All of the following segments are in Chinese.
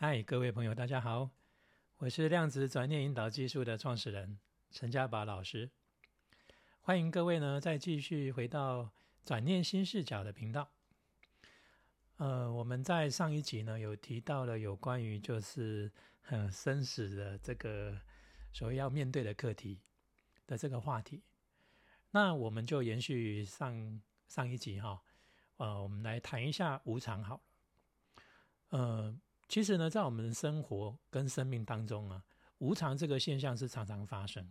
嗨，各位朋友，大家好，我是量子转念引导技术的创始人陈家宝老师，欢迎各位呢再继续回到转念新视角的频道。呃，我们在上一集呢有提到了有关于就是呃生死的这个所谓要面对的课题的这个话题，那我们就延续上上一集哈，呃，我们来谈一下无常好了，呃。其实呢，在我们的生活跟生命当中啊，无常这个现象是常常发生。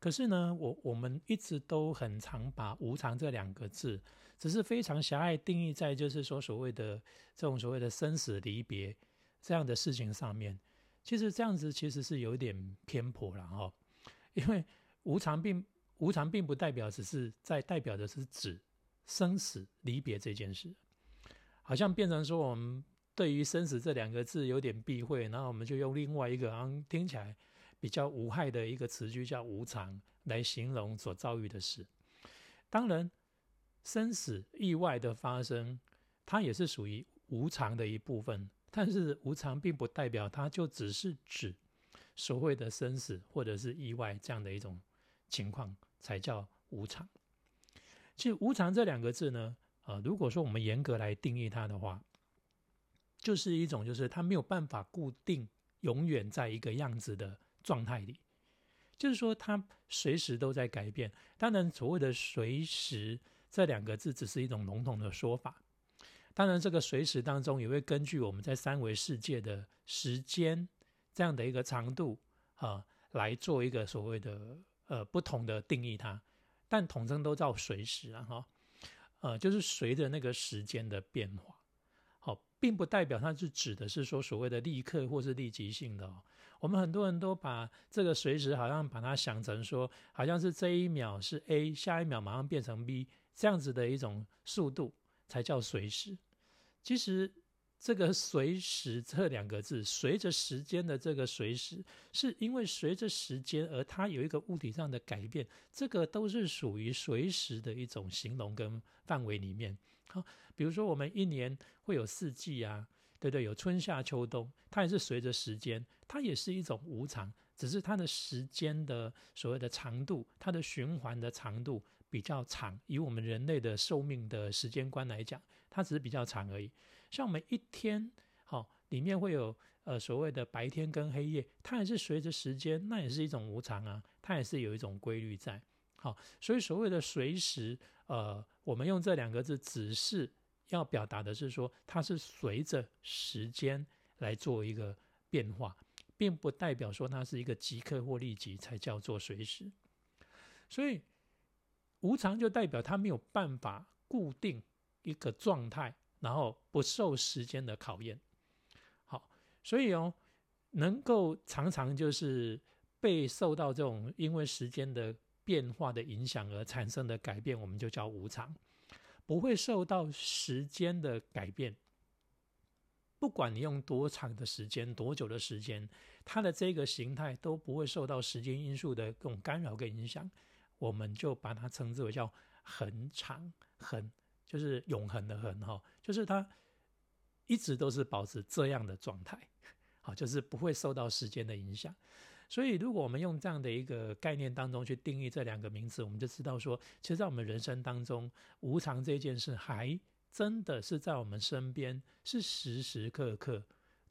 可是呢，我我们一直都很常把无常这两个字，只是非常狭隘定义在就是说所谓的这种所谓的生死离别这样的事情上面。其实这样子其实是有点偏颇了哈，因为无常并无常并不代表只是在代表的是指生死离别这件事，好像变成说我们。对于生死这两个字有点避讳，然后我们就用另外一个啊听起来比较无害的一个词句叫无常来形容所遭遇的事。当然，生死意外的发生，它也是属于无常的一部分。但是无常并不代表它就只是指所谓的生死或者是意外这样的一种情况才叫无常。其实无常这两个字呢，呃，如果说我们严格来定义它的话，就是一种，就是它没有办法固定永远在一个样子的状态里，就是说它随时都在改变。当然，所谓的“随时”这两个字只是一种笼统的说法。当然，这个“随时”当中也会根据我们在三维世界的时间这样的一个长度啊，来做一个所谓的呃不同的定义它。但统称都叫“随时”啊，哈，呃，就是随着那个时间的变化。并不代表它是指的是说所谓的立刻或是立即性的哦。我们很多人都把这个随时好像把它想成说，好像是这一秒是 A，下一秒马上变成 B 这样子的一种速度才叫随时。其实。这个“随时”这两个字，随着时间的这个“随时”，是因为随着时间而它有一个物体上的改变，这个都是属于随时的一种形容跟范围里面。好，比如说我们一年会有四季啊，对对，有春夏秋冬，它也是随着时间，它也是一种无常，只是它的时间的所谓的长度，它的循环的长度。比较长，以我们人类的寿命的时间观来讲，它只是比较长而已。像我们一天，好，里面会有呃所谓的白天跟黑夜，它也是随着时间，那也是一种无常啊，它也是有一种规律在。好，所以所谓的随时，呃，我们用这两个字，只是要表达的是说，它是随着时间来做一个变化，并不代表说它是一个即刻或立即才叫做随时。所以。无常就代表它没有办法固定一个状态，然后不受时间的考验。好，所以哦，能够常常就是被受到这种因为时间的变化的影响而产生的改变，我们就叫无常。不会受到时间的改变，不管你用多长的时间、多久的时间，它的这个形态都不会受到时间因素的这种干扰跟影响。我们就把它称之为叫恒长恒，就是永恒的恒哈，就是它一直都是保持这样的状态，好，就是不会受到时间的影响。所以，如果我们用这样的一个概念当中去定义这两个名词，我们就知道说，其实，在我们人生当中，无常这件事还真的是在我们身边，是时时刻刻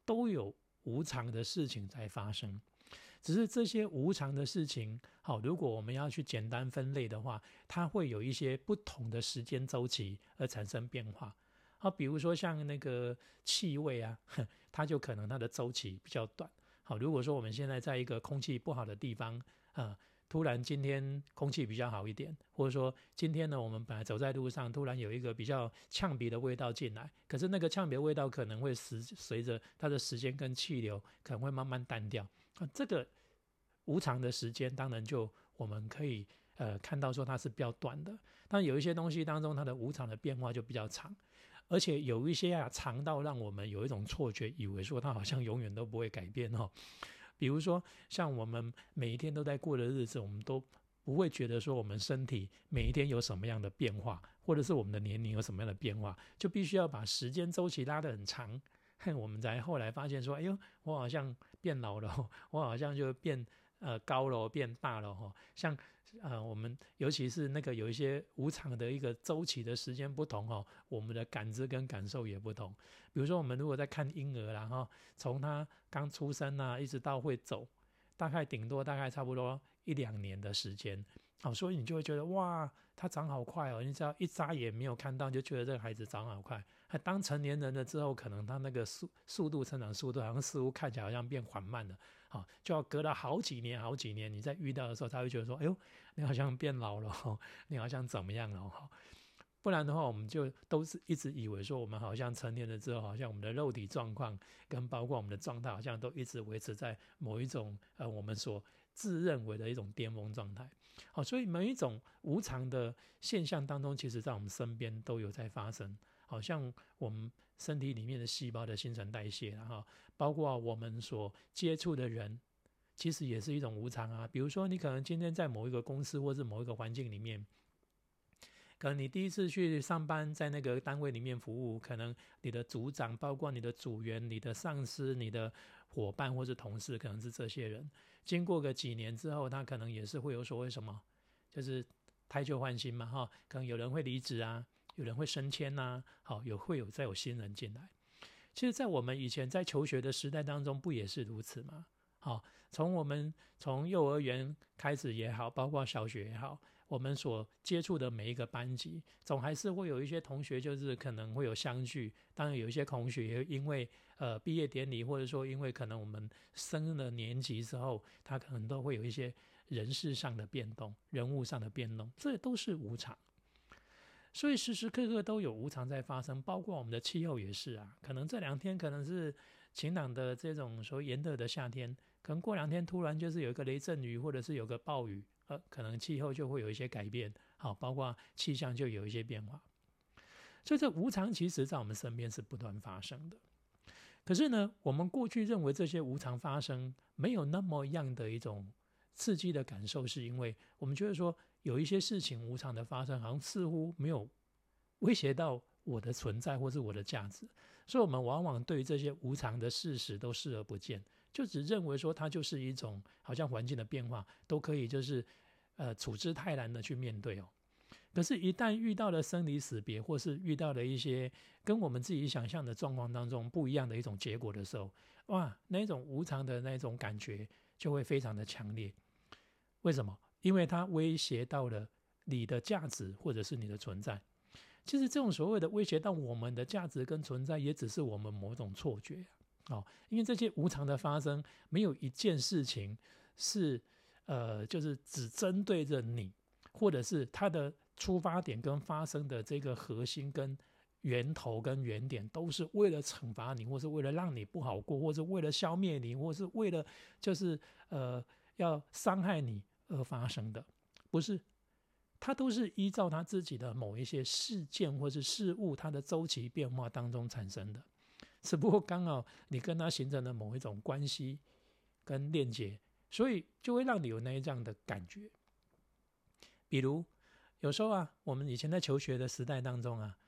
都有无常的事情在发生。只是这些无常的事情，好，如果我们要去简单分类的话，它会有一些不同的时间周期而产生变化。好，比如说像那个气味啊，它就可能它的周期比较短。好，如果说我们现在在一个空气不好的地方啊。突然今天空气比较好一点，或者说今天呢，我们本来走在路上，突然有一个比较呛鼻的味道进来，可是那个呛鼻的味道可能会随随着它的时间跟气流可能会慢慢淡掉啊。这个无常的时间，当然就我们可以呃看到说它是比较短的，但有一些东西当中它的无常的变化就比较长，而且有一些啊长到让我们有一种错觉，以为说它好像永远都不会改变哦。比如说，像我们每一天都在过的日子，我们都不会觉得说我们身体每一天有什么样的变化，或者是我们的年龄有什么样的变化，就必须要把时间周期拉得很长，我们才后来发现说，哎呦，我好像变老了，我好像就变呃高楼，变大楼哈。像呃我们尤其是那个有一些无常的一个周期的时间不同哦，我们的感知跟感受也不同。比如说我们如果在看婴儿然后从他刚出生啊，一直到会走，大概顶多大概差不多一两年的时间。好，所以你就会觉得哇，他长好快哦！你只要一眨眼没有看到，就觉得这个孩子长好快。当成年人了之后，可能他那个速速度成长速度，好像似乎看起来好像变缓慢了。好，就要隔了好几年，好几年，你在遇到的时候，他会觉得说：“哎呦，你好像变老了，你好像怎么样了？”哈，不然的话，我们就都是一直以为说，我们好像成年了之后，好像我们的肉体状况跟包括我们的状态，好像都一直维持在某一种呃，我们所自认为的一种巅峰状态。好，所以每一种无常的现象当中，其实在我们身边都有在发生。好像我们身体里面的细胞的新陈代谢，然后包括我们所接触的人，其实也是一种无常啊。比如说，你可能今天在某一个公司或是某一个环境里面，可能你第一次去上班，在那个单位里面服务，可能你的组长、包括你的组员、你的上司、你的伙伴或是同事，可能是这些人。经过个几年之后，他可能也是会有所谓什么，就是胎旧换新嘛，哈，可能有人会离职啊，有人会升迁呐，好，有会有再有新人进来。其实，在我们以前在求学的时代当中，不也是如此吗？好，从我们从幼儿园开始也好，包括小学也好，我们所接触的每一个班级，总还是会有一些同学，就是可能会有相聚。当然，有一些同学也因为呃毕业典礼，或者说因为可能我们升了年级之后，他可能都会有一些人事上的变动、人物上的变动，这都是无常。所以时时刻刻都有无常在发生，包括我们的气候也是啊。可能这两天可能是晴朗的这种所谓炎热的夏天。可能过两天突然就是有一个雷阵雨，或者是有个暴雨，呃，可能气候就会有一些改变，好，包括气象就有一些变化。所以这无常其实在我们身边是不断发生的。可是呢，我们过去认为这些无常发生没有那么样的一种刺激的感受，是因为我们觉得说有一些事情无常的发生，好像似乎没有威胁到我的存在或是我的价值，所以我们往往对这些无常的事实都视而不见。就只认为说它就是一种好像环境的变化都可以就是呃处之泰然的去面对哦，可是，一旦遇到了生离死别，或是遇到了一些跟我们自己想象的状况当中不一样的一种结果的时候，哇，那种无常的那种感觉就会非常的强烈。为什么？因为它威胁到了你的价值或者是你的存在。其实，这种所谓的威胁到我们的价值跟存在，也只是我们某种错觉啊。哦，因为这些无常的发生，没有一件事情是，呃，就是只针对着你，或者是它的出发点跟发生的这个核心跟源头跟原点，都是为了惩罚你，或是为了让你不好过，或是为了消灭你，或是为了就是呃要伤害你而发生的，不是，它都是依照它自己的某一些事件或是事物它的周期变化当中产生的。只不过刚好你跟他形成了某一种关系跟链接，所以就会让你有那一这样的感觉。比如有时候啊，我们以前在求学的时代当中啊，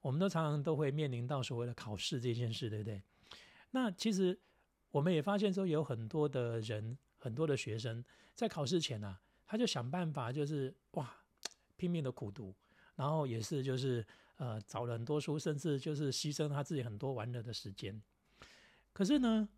我们都常常都会面临到所谓的考试这件事，对不对？那其实我们也发现说，有很多的人，很多的学生在考试前啊，他就想办法，就是哇，拼命的苦读，然后也是就是。呃，找了很多书，甚至就是牺牲他自己很多玩乐的时间。可是呢，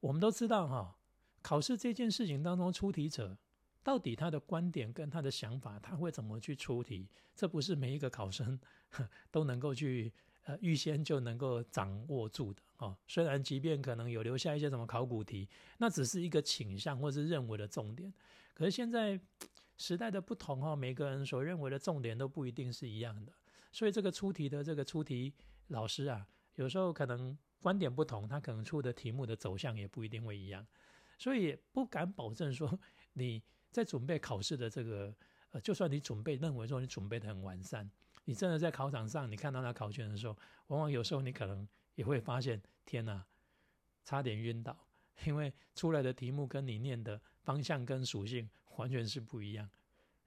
我们都知道哈，考试这件事情当中，出题者到底他的观点跟他的想法，他会怎么去出题？这不是每一个考生 都能够去呃预先就能够掌握住的哦。虽然即便可能有留下一些什么考古题，那只是一个倾向或是认为的重点。可是现在 时代的不同哈，每个人所认为的重点都不一定是一样的。所以这个出题的这个出题老师啊，有时候可能观点不同，他可能出的题目的走向也不一定会一样，所以不敢保证说你在准备考试的这个呃，就算你准备认为说你准备的很完善，你真的在考场上你看到那考卷的时候，往往有时候你可能也会发现，天哪，差点晕倒，因为出来的题目跟你念的方向跟属性完全是不一样。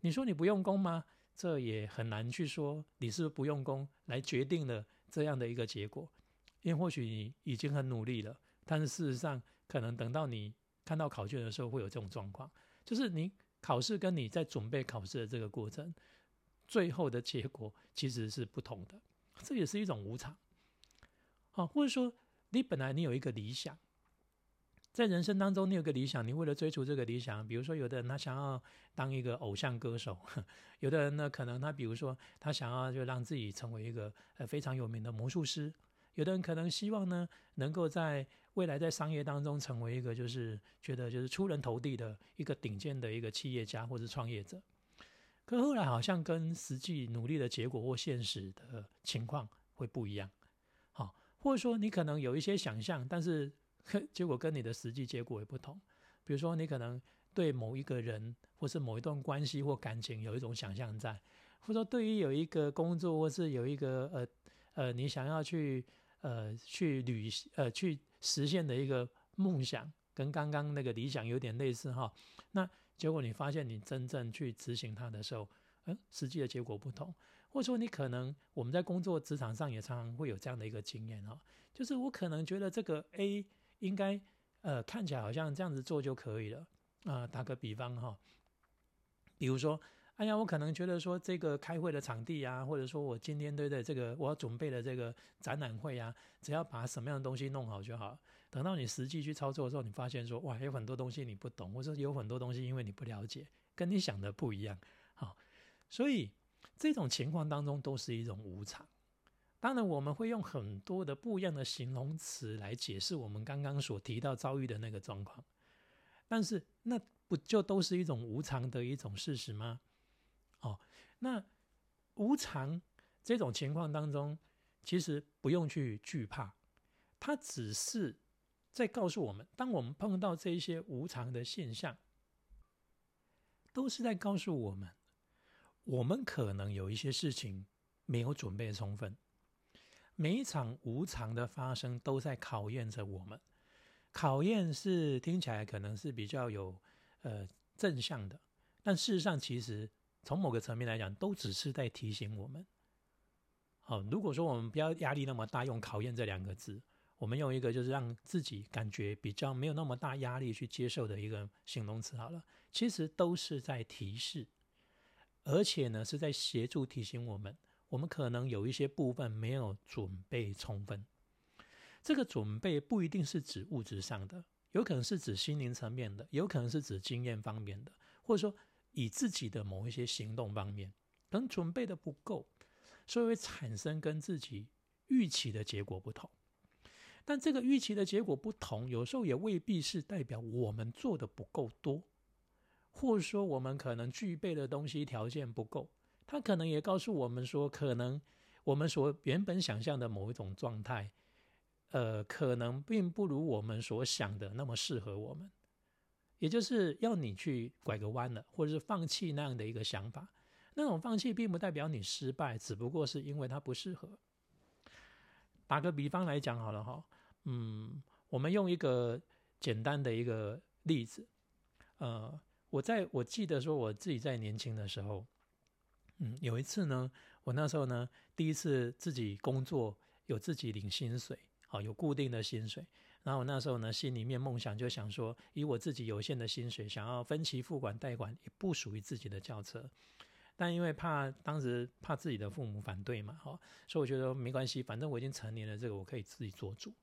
你说你不用功吗？这也很难去说，你是不用功来决定了这样的一个结果，因为或许你已经很努力了，但是事实上，可能等到你看到考卷的时候，会有这种状况，就是你考试跟你在准备考试的这个过程，最后的结果其实是不同的，这也是一种无常。好，或者说你本来你有一个理想。在人生当中，你有个理想，你为了追逐这个理想，比如说有的人他想要当一个偶像歌手，有的人呢可能他比如说他想要就让自己成为一个呃非常有名的魔术师，有的人可能希望呢能够在未来在商业当中成为一个就是觉得就是出人头地的一个顶尖的一个企业家或者创业者，可后来好像跟实际努力的结果或现实的情况会不一样，好，或者说你可能有一些想象，但是。结果跟你的实际结果也不同。比如说，你可能对某一个人，或是某一段关系或感情有一种想象在，或者说对于有一个工作，或是有一个呃呃，你想要去呃去旅呃去实现的一个梦想，跟刚刚那个理想有点类似哈。那结果你发现，你真正去执行它的时候，嗯，实际的结果不同。或者说，你可能我们在工作职场上也常常会有这样的一个经验哈，就是我可能觉得这个 A。应该，呃，看起来好像这样子做就可以了啊。打个比方哈，比如说，哎呀，我可能觉得说这个开会的场地啊，或者说我今天对对这个我要准备的这个展览会啊，只要把什么样的东西弄好就好。等到你实际去操作的时候，你发现说，哇，有很多东西你不懂，或者有很多东西因为你不了解，跟你想的不一样。好，所以这种情况当中都是一种无常。当然，我们会用很多的不一样的形容词来解释我们刚刚所提到遭遇的那个状况，但是那不就都是一种无常的一种事实吗？哦，那无常这种情况当中，其实不用去惧怕，它只是在告诉我们，当我们碰到这一些无常的现象，都是在告诉我们，我们可能有一些事情没有准备充分。每一场无常的发生都在考验着我们，考验是听起来可能是比较有呃正向的，但事实上其实从某个层面来讲，都只是在提醒我们。好，如果说我们不要压力那么大，用考验这两个字，我们用一个就是让自己感觉比较没有那么大压力去接受的一个形容词好了，其实都是在提示，而且呢是在协助提醒我们。我们可能有一些部分没有准备充分，这个准备不一定是指物质上的，有可能是指心灵层面的，有可能是指经验方面的，或者说以自己的某一些行动方面，等准备的不够，所以会产生跟自己预期的结果不同。但这个预期的结果不同，有时候也未必是代表我们做的不够多，或者说我们可能具备的东西条件不够。他可能也告诉我们说，可能我们所原本想象的某一种状态，呃，可能并不如我们所想的那么适合我们，也就是要你去拐个弯了，或者是放弃那样的一个想法。那种放弃并不代表你失败，只不过是因为它不适合。打个比方来讲好了哈，嗯，我们用一个简单的一个例子，呃，我在我记得说我自己在年轻的时候。嗯，有一次呢，我那时候呢，第一次自己工作，有自己领薪水，好有固定的薪水。然后我那时候呢，心里面梦想就想说，以我自己有限的薪水，想要分期付款贷款，也不属于自己的轿车。但因为怕当时怕自己的父母反对嘛，哈，所以我觉得没关系，反正我已经成年了，这个我可以自己做主。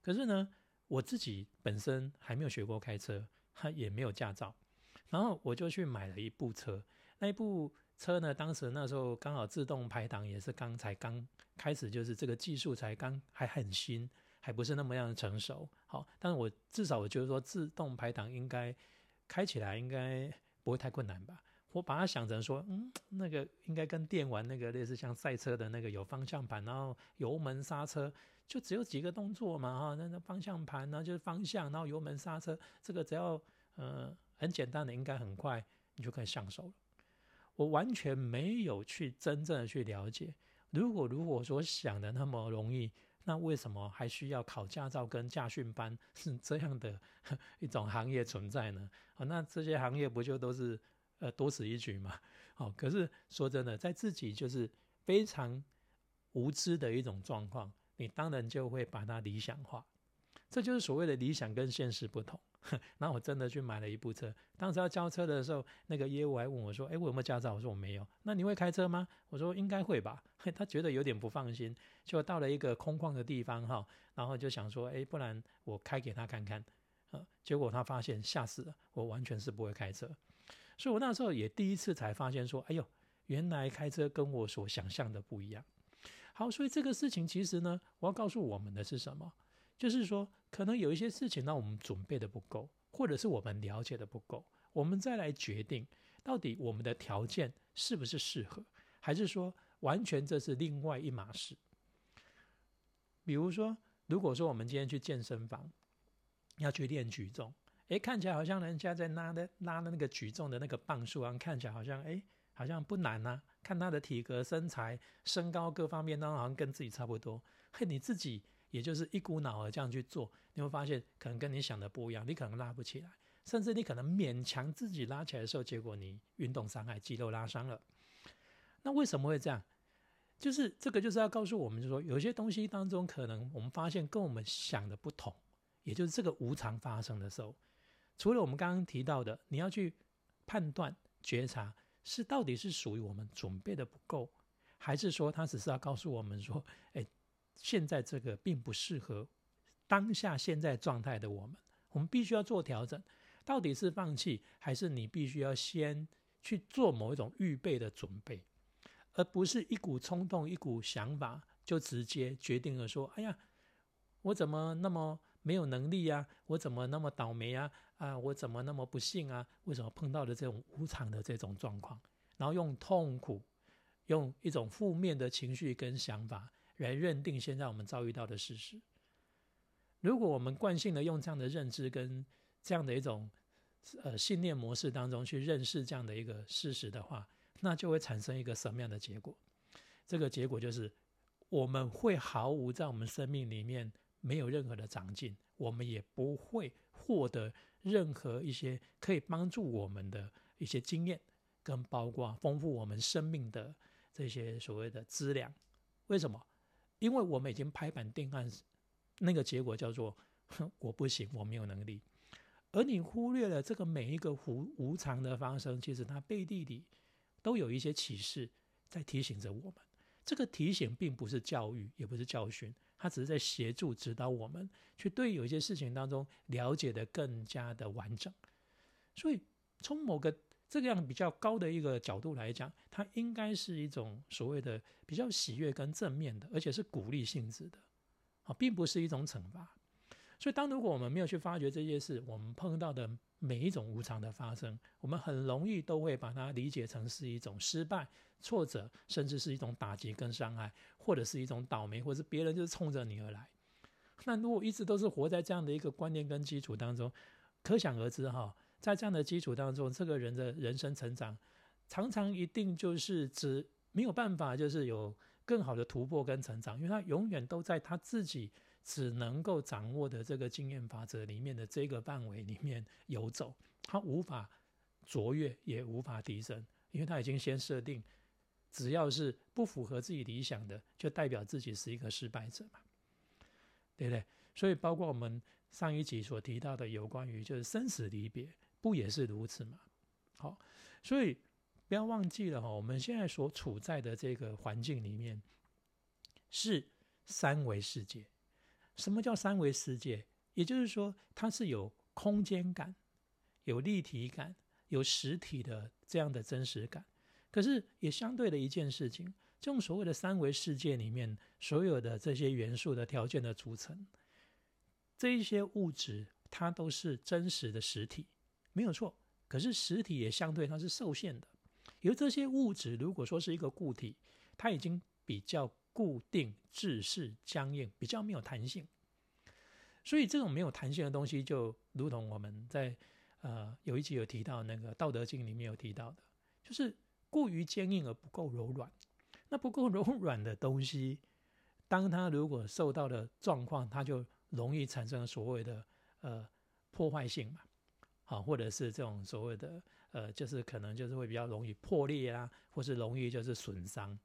可是呢，我自己本身还没有学过开车，他也没有驾照，然后我就去买了一部车，那一部。车呢？当时那时候刚好自动排档也是刚才刚开始，就是这个技术才刚还很新，还不是那么样的成熟。好，但是我至少我觉得说自动排档应该开起来应该不会太困难吧？我把它想成说，嗯，那个应该跟电玩那个类似，像赛车的那个有方向盘，然后油门刹车，就只有几个动作嘛，哈，那那方向盘呢就是方向，然后油门刹车，这个只要呃很简单的，应该很快你就可以上手了。我完全没有去真正的去了解，如果如果所想的那么容易，那为什么还需要考驾照跟驾训班是这样的 一种行业存在呢？啊，那这些行业不就都是呃多此一举嘛？好，可是说真的，在自己就是非常无知的一种状况，你当然就会把它理想化。这就是所谓的理想跟现实不同。然后我真的去买了一部车，当时要交车的时候，那个业务还问我说：“哎，我有没有驾照？”我说：“我没有。”那你会开车吗？我说：“应该会吧。”他觉得有点不放心，就到了一个空旷的地方哈，然后就想说：“哎，不然我开给他看看。”呃，结果他发现吓死了，我完全是不会开车，所以我那时候也第一次才发现说：“哎呦，原来开车跟我所想象的不一样。”好，所以这个事情其实呢，我要告诉我们的是什么？就是说，可能有一些事情让我们准备的不够，或者是我们了解的不够，我们再来决定到底我们的条件是不是适合，还是说完全这是另外一码事。比如说，如果说我们今天去健身房要去练举重，诶，看起来好像人家在拉的拉的那个举重的那个磅数啊，看起来好像诶，好像不难呐。看他的体格、身材、身高各方面，当然好像跟自己差不多。嘿，你自己。也就是一股脑儿这样去做，你会发现可能跟你想的不一样，你可能拉不起来，甚至你可能勉强自己拉起来的时候，结果你运动伤害、肌肉拉伤了。那为什么会这样？就是这个就是要告诉我们，就说有些东西当中，可能我们发现跟我们想的不同，也就是这个无常发生的时候，除了我们刚刚提到的，你要去判断、觉察，是到底是属于我们准备的不够，还是说他只是要告诉我们说，哎。现在这个并不适合当下现在状态的我们，我们必须要做调整。到底是放弃，还是你必须要先去做某一种预备的准备，而不是一股冲动、一股想法就直接决定了说：“哎呀，我怎么那么没有能力呀？我怎么那么倒霉啊？啊，我怎么那么不幸啊？为什么碰到的这种无常的这种状况？”然后用痛苦、用一种负面的情绪跟想法。来认定现在我们遭遇到的事实。如果我们惯性的用这样的认知跟这样的一种呃信念模式当中去认识这样的一个事实的话，那就会产生一个什么样的结果？这个结果就是我们会毫无在我们生命里面没有任何的长进，我们也不会获得任何一些可以帮助我们的一些经验，跟包括丰富我们生命的这些所谓的资粮。为什么？因为我们已经拍板定案，那个结果叫做“ 我不行，我没有能力”，而你忽略了这个每一个无无常的发生，其实它背地里都有一些启示在提醒着我们。这个提醒并不是教育，也不是教训，它只是在协助指导我们去对有一些事情当中了解的更加的完整。所以从某个。这个样比较高的一个角度来讲，它应该是一种所谓的比较喜悦跟正面的，而且是鼓励性质的，啊，并不是一种惩罚。所以，当如果我们没有去发掘这些事，我们碰到的每一种无常的发生，我们很容易都会把它理解成是一种失败、挫折，甚至是一种打击跟伤害，或者是一种倒霉，或者是别人就是冲着你而来。那如果一直都是活在这样的一个观念跟基础当中，可想而知哈。在这样的基础当中，这个人的人生成长，常常一定就是只没有办法，就是有更好的突破跟成长，因为他永远都在他自己只能够掌握的这个经验法则里面的这个范围里面游走，他无法卓越，也无法提升，因为他已经先设定，只要是不符合自己理想的，就代表自己是一个失败者嘛，对不对？所以包括我们上一集所提到的有关于就是生死离别。不也是如此吗？好，所以不要忘记了哈，我们现在所处在的这个环境里面是三维世界。什么叫三维世界？也就是说，它是有空间感、有立体感、有实体的这样的真实感。可是也相对的一件事情，这种所谓的三维世界里面所有的这些元素的条件的组成，这一些物质它都是真实的实体。没有错，可是实体也相对它是受限的。由这些物质，如果说是一个固体，它已经比较固定、制式、僵硬，比较没有弹性。所以这种没有弹性的东西，就如同我们在呃有一集有提到那个《道德经》里面有提到的，就是过于坚硬而不够柔软。那不够柔软的东西，当它如果受到的状况，它就容易产生所谓的呃破坏性嘛。啊，或者是这种所谓的呃，就是可能就是会比较容易破裂啊，或是容易就是损伤。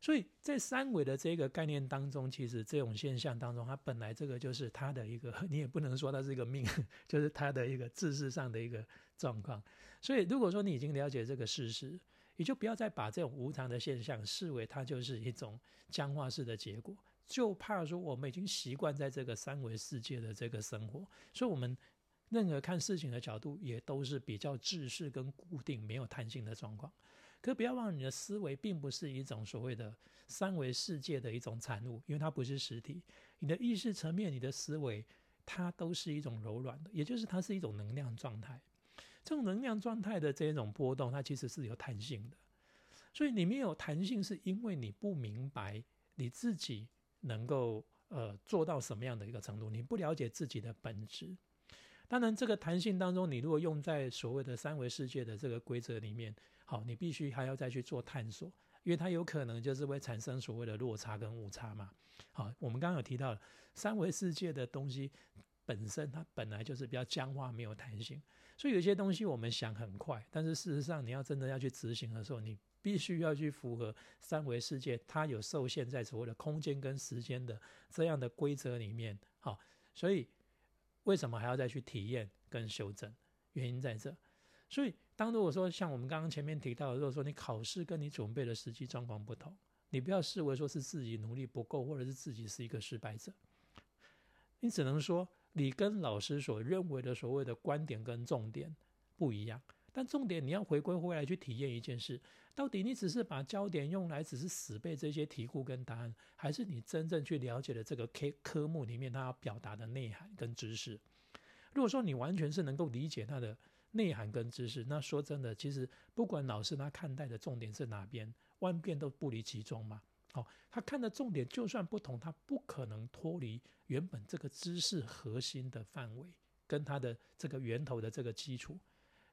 所以在三维的这个概念当中，其实这种现象当中，它本来这个就是它的一个，你也不能说它是一个命，就是它的一个知识上的一个状况。所以如果说你已经了解这个事实，你就不要再把这种无常的现象视为它就是一种僵化式的结果，就怕说我们已经习惯在这个三维世界的这个生活，所以我们。任何看事情的角度也都是比较制式跟固定、没有弹性的状况。可不要忘了，你的思维并不是一种所谓的三维世界的一种产物，因为它不是实体。你的意识层面、你的思维，它都是一种柔软的，也就是它是一种能量状态。这种能量状态的这种波动，它其实是有弹性的。所以你没有弹性，是因为你不明白你自己能够呃做到什么样的一个程度，你不了解自己的本质。当然，这个弹性当中，你如果用在所谓的三维世界的这个规则里面，好，你必须还要再去做探索，因为它有可能就是会产生所谓的落差跟误差嘛。好，我们刚刚有提到三维世界的东西本身它本来就是比较僵化、没有弹性，所以有些东西我们想很快，但是事实上你要真的要去执行的时候，你必须要去符合三维世界它有受限在所谓的空间跟时间的这样的规则里面。好，所以。为什么还要再去体验跟修正？原因在这。所以，当如果说像我们刚刚前面提到的，如果说你考试跟你准备的实际状况不同，你不要视为说是自己努力不够，或者是自己是一个失败者。你只能说，你跟老师所认为的所谓的观点跟重点不一样。但重点你要回归回来去体验一件事：到底你只是把焦点用来只是死背这些题库跟答案，还是你真正去了解了这个科科目里面它要表达的内涵跟知识？如果说你完全是能够理解它的内涵跟知识，那说真的，其实不管老师他看待的重点是哪边，万变都不离其中嘛。好，他看的重点就算不同，他不可能脱离原本这个知识核心的范围，跟他的这个源头的这个基础。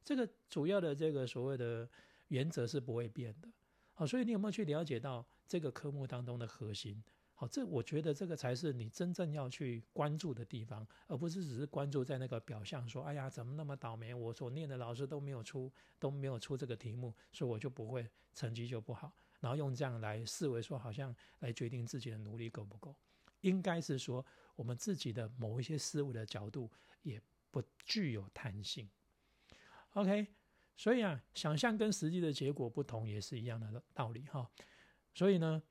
这个主要的这个所谓的原则是不会变的，好，所以你有没有去了解到这个科目当中的核心？好，这我觉得这个才是你真正要去关注的地方，而不是只是关注在那个表象，说哎呀怎么那么倒霉，我所念的老师都没有出都没有出这个题目，所以我就不会成绩就不好，然后用这样来视为说好像来决定自己的努力够不够，应该是说我们自己的某一些思维的角度也不具有弹性。OK，所以啊，想象跟实际的结果不同，也是一样的道理哈。所以呢，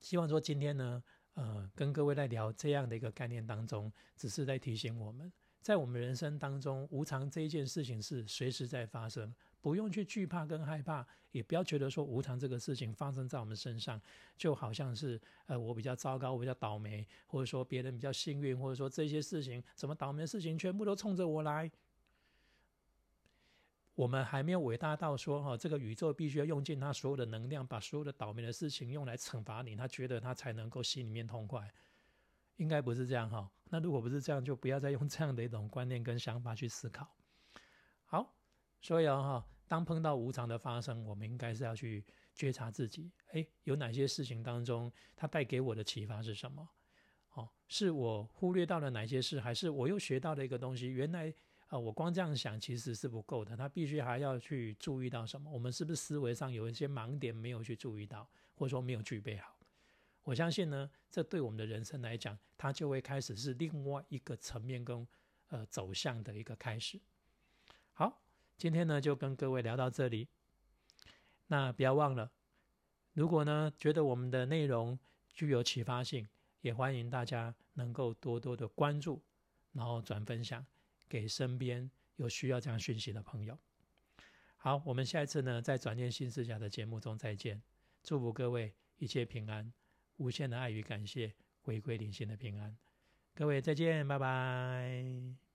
希望说今天呢，呃，跟各位在聊这样的一个概念当中，只是在提醒我们，在我们人生当中，无常这一件事情是随时在发生，不用去惧怕跟害怕，也不要觉得说无常这个事情发生在我们身上，就好像是呃我比较糟糕，我比较倒霉，或者说别人比较幸运，或者说这些事情什么倒霉的事情全部都冲着我来。我们还没有伟大到说哈，这个宇宙必须要用尽它所有的能量，把所有的倒霉的事情用来惩罚你，他觉得他才能够心里面痛快，应该不是这样哈。那如果不是这样，就不要再用这样的一种观念跟想法去思考。好，所以啊哈，当碰到无常的发生，我们应该是要去觉察自己，哎，有哪些事情当中它带给我的启发是什么？哦，是我忽略到了哪些事，还是我又学到了一个东西？原来。啊，我光这样想其实是不够的，他必须还要去注意到什么？我们是不是思维上有一些盲点没有去注意到，或者说没有具备好？我相信呢，这对我们的人生来讲，它就会开始是另外一个层面跟呃走向的一个开始。好，今天呢就跟各位聊到这里，那不要忘了，如果呢觉得我们的内容具有启发性，也欢迎大家能够多多的关注，然后转分享。给身边有需要这样讯息的朋友。好，我们下一次呢，在转念新视角的节目中再见。祝福各位一切平安，无限的爱与感谢，回归灵性的平安。各位再见，拜拜。